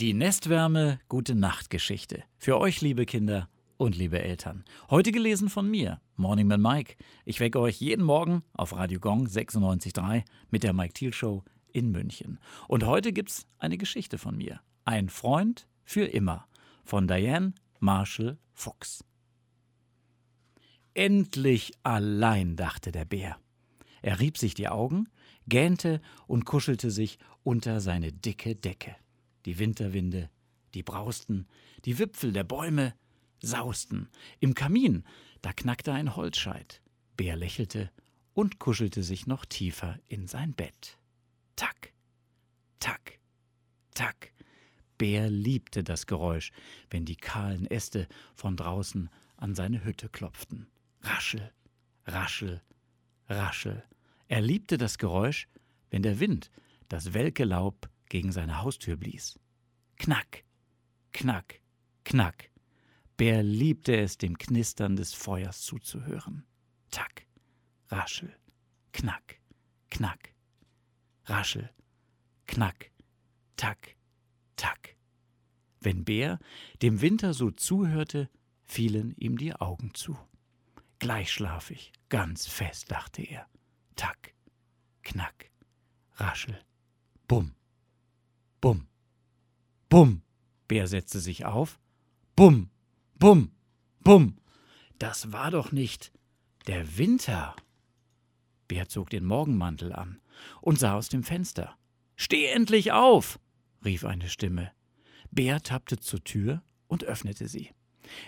Die Nestwärme Gute Nacht Geschichte. Für euch, liebe Kinder und liebe Eltern. Heute gelesen von mir, Morning Man Mike. Ich wecke euch jeden Morgen auf Radio Gong 96.3 mit der Mike Thiel Show in München. Und heute gibt's eine Geschichte von mir. Ein Freund für immer. Von Diane Marshall Fuchs. Endlich allein, dachte der Bär. Er rieb sich die Augen, gähnte und kuschelte sich unter seine dicke Decke. Die Winterwinde, die brausten, die Wipfel der Bäume sausten. Im Kamin, da knackte ein Holzscheit. Bär lächelte und kuschelte sich noch tiefer in sein Bett. Tack, tack, tack. Bär liebte das Geräusch, wenn die kahlen Äste von draußen an seine Hütte klopften. Raschel, raschel, raschel. Er liebte das Geräusch, wenn der Wind das welke Laub gegen seine Haustür blies. Knack, knack, knack. Bär liebte es, dem Knistern des Feuers zuzuhören. Tack, raschel, knack, knack, raschel, knack, tack, tack. Wenn Bär dem Winter so zuhörte, fielen ihm die Augen zu. Gleich schlaf ich, ganz fest, dachte er. Tack, knack, raschel, bumm. Bumm. Bär setzte sich auf. Bumm. Bumm. Bumm. Das war doch nicht der Winter. Bär zog den Morgenmantel an und sah aus dem Fenster. Steh endlich auf! rief eine Stimme. Bär tappte zur Tür und öffnete sie.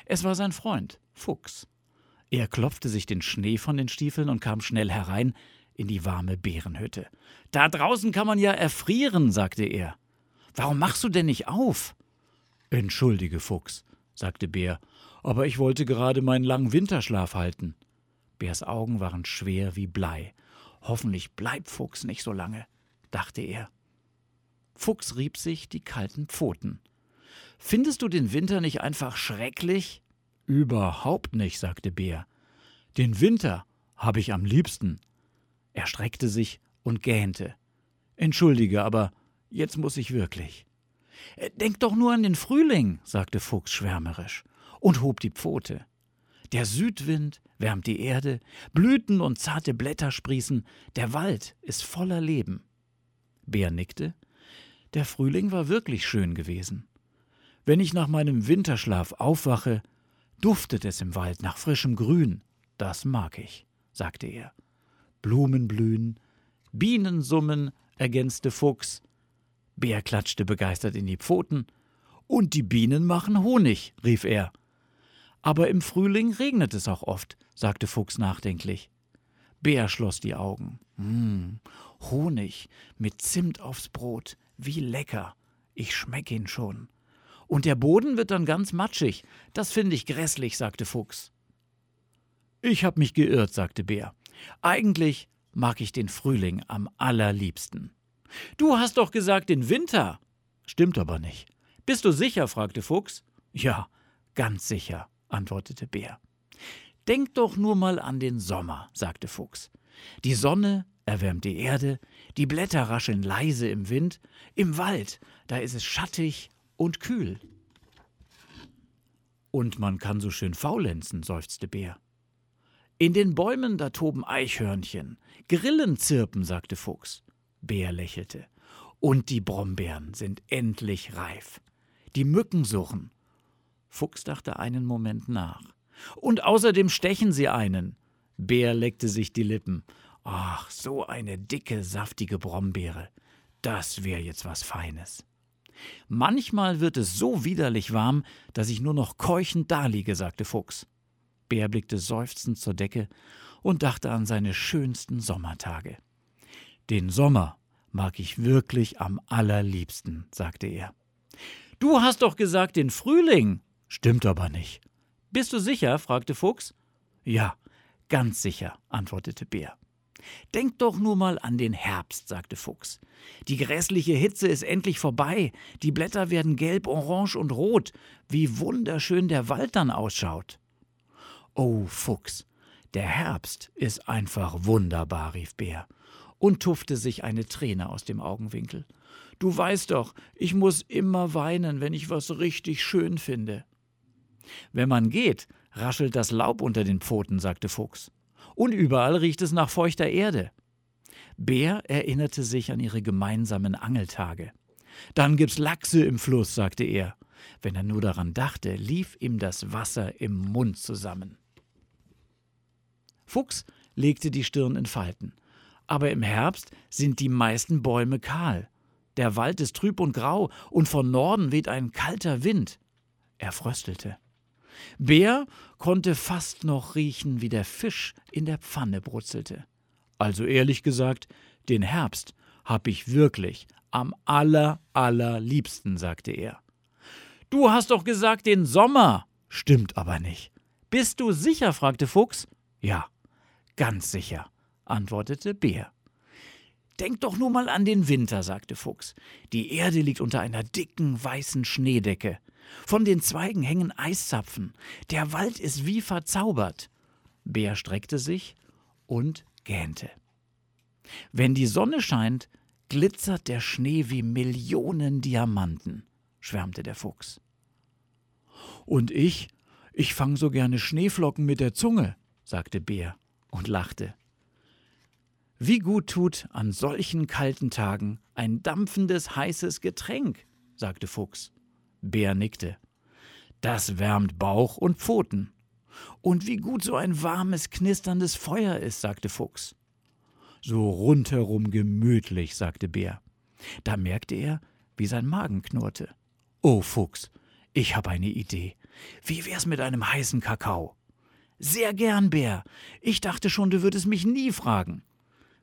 Es war sein Freund, Fuchs. Er klopfte sich den Schnee von den Stiefeln und kam schnell herein in die warme Bärenhütte. Da draußen kann man ja erfrieren, sagte er. Warum machst du denn nicht auf? Entschuldige, Fuchs, sagte Bär, aber ich wollte gerade meinen langen Winterschlaf halten. Bärs Augen waren schwer wie Blei. Hoffentlich bleibt Fuchs nicht so lange, dachte er. Fuchs rieb sich die kalten Pfoten. Findest du den Winter nicht einfach schrecklich? Überhaupt nicht, sagte Bär. Den Winter habe ich am liebsten. Er streckte sich und gähnte. Entschuldige, aber Jetzt muss ich wirklich. Äh, denk doch nur an den Frühling, sagte Fuchs schwärmerisch und hob die Pfote. Der Südwind wärmt die Erde, Blüten und zarte Blätter sprießen, der Wald ist voller Leben. Bär nickte. Der Frühling war wirklich schön gewesen. Wenn ich nach meinem Winterschlaf aufwache, duftet es im Wald nach frischem Grün. Das mag ich, sagte er. Blumen blühen, Bienen summen, ergänzte Fuchs, Bär klatschte begeistert in die Pfoten. Und die Bienen machen Honig, rief er. Aber im Frühling regnet es auch oft, sagte Fuchs nachdenklich. Bär schloss die Augen. Hm, Honig mit Zimt aufs Brot, wie lecker. Ich schmeck ihn schon. Und der Boden wird dann ganz matschig. Das finde ich grässlich, sagte Fuchs. Ich hab mich geirrt, sagte Bär. Eigentlich mag ich den Frühling am allerliebsten. Du hast doch gesagt den Winter. Stimmt aber nicht. Bist du sicher? fragte Fuchs. Ja, ganz sicher, antwortete Bär. Denk doch nur mal an den Sommer, sagte Fuchs. Die Sonne erwärmt die Erde, die Blätter rascheln leise im Wind, im Wald, da ist es schattig und kühl. Und man kann so schön faulenzen, seufzte Bär. In den Bäumen, da toben Eichhörnchen, Grillen zirpen, sagte Fuchs. Bär lächelte. Und die Brombeeren sind endlich reif. Die Mücken suchen. Fuchs dachte einen Moment nach. Und außerdem stechen sie einen. Bär leckte sich die Lippen. Ach, so eine dicke, saftige Brombeere. Das wäre jetzt was Feines. Manchmal wird es so widerlich warm, dass ich nur noch keuchend daliege, sagte Fuchs. Bär blickte seufzend zur Decke und dachte an seine schönsten Sommertage. Den Sommer mag ich wirklich am allerliebsten, sagte er. Du hast doch gesagt den Frühling. Stimmt aber nicht. Bist du sicher? fragte Fuchs. Ja, ganz sicher, antwortete Bär. Denk doch nur mal an den Herbst, sagte Fuchs. Die grässliche Hitze ist endlich vorbei, die Blätter werden gelb, orange und rot. Wie wunderschön der Wald dann ausschaut. Oh, Fuchs, der Herbst ist einfach wunderbar, rief Bär und tuffte sich eine Träne aus dem Augenwinkel. Du weißt doch, ich muss immer weinen, wenn ich was richtig schön finde. Wenn man geht, raschelt das Laub unter den Pfoten, sagte Fuchs. Und überall riecht es nach feuchter Erde. Bär erinnerte sich an ihre gemeinsamen Angeltage. Dann gibt's Lachse im Fluss, sagte er. Wenn er nur daran dachte, lief ihm das Wasser im Mund zusammen. Fuchs legte die Stirn in Falten. Aber im Herbst sind die meisten Bäume kahl. Der Wald ist trüb und grau, und von Norden weht ein kalter Wind. Er fröstelte. Bär konnte fast noch riechen, wie der Fisch in der Pfanne brutzelte. Also ehrlich gesagt, den Herbst hab ich wirklich am aller, allerliebsten, sagte er. Du hast doch gesagt den Sommer. Stimmt aber nicht. Bist du sicher? fragte Fuchs. Ja, ganz sicher, antwortete Bär. Denk doch nur mal an den Winter, sagte Fuchs. Die Erde liegt unter einer dicken weißen Schneedecke. Von den Zweigen hängen Eiszapfen. Der Wald ist wie verzaubert. Bär streckte sich und gähnte. Wenn die Sonne scheint, glitzert der Schnee wie Millionen Diamanten, schwärmte der Fuchs. Und ich, ich fang so gerne Schneeflocken mit der Zunge, sagte Bär und lachte. Wie gut tut an solchen kalten Tagen ein dampfendes, heißes Getränk, sagte Fuchs. Bär nickte. Das wärmt Bauch und Pfoten. Und wie gut so ein warmes, knisterndes Feuer ist, sagte Fuchs. So rundherum gemütlich, sagte Bär. Da merkte er, wie sein Magen knurrte. Oh, Fuchs, ich habe eine Idee. Wie wär's mit einem heißen Kakao? Sehr gern, Bär. Ich dachte schon, du würdest mich nie fragen.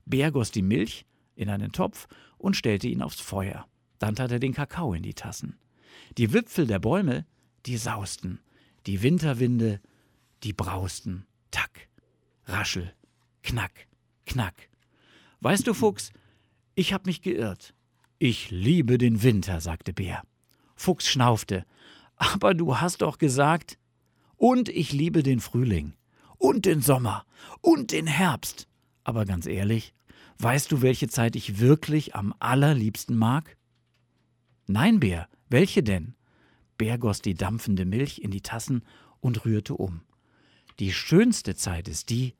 Bär goss die Milch in einen Topf und stellte ihn aufs Feuer. Dann tat er den Kakao in die Tassen. Die Wipfel der Bäume, die sausten, die Winterwinde, die brausten. Tack, raschel, knack, knack. Weißt du, Fuchs, ich hab mich geirrt. Ich liebe den Winter, sagte Bär. Fuchs schnaufte. Aber du hast doch gesagt. Und ich liebe den Frühling. Und den Sommer. Und den Herbst. Aber ganz ehrlich, weißt du, welche Zeit ich wirklich am allerliebsten mag? Nein, Bär, welche denn? Bär goss die dampfende Milch in die Tassen und rührte um. Die schönste Zeit ist die,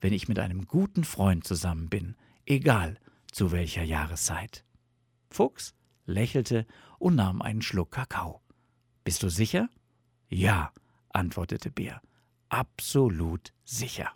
wenn ich mit einem guten Freund zusammen bin, egal zu welcher Jahreszeit. Fuchs lächelte und nahm einen Schluck Kakao. Bist du sicher? Ja, antwortete Bär. Absolut sicher.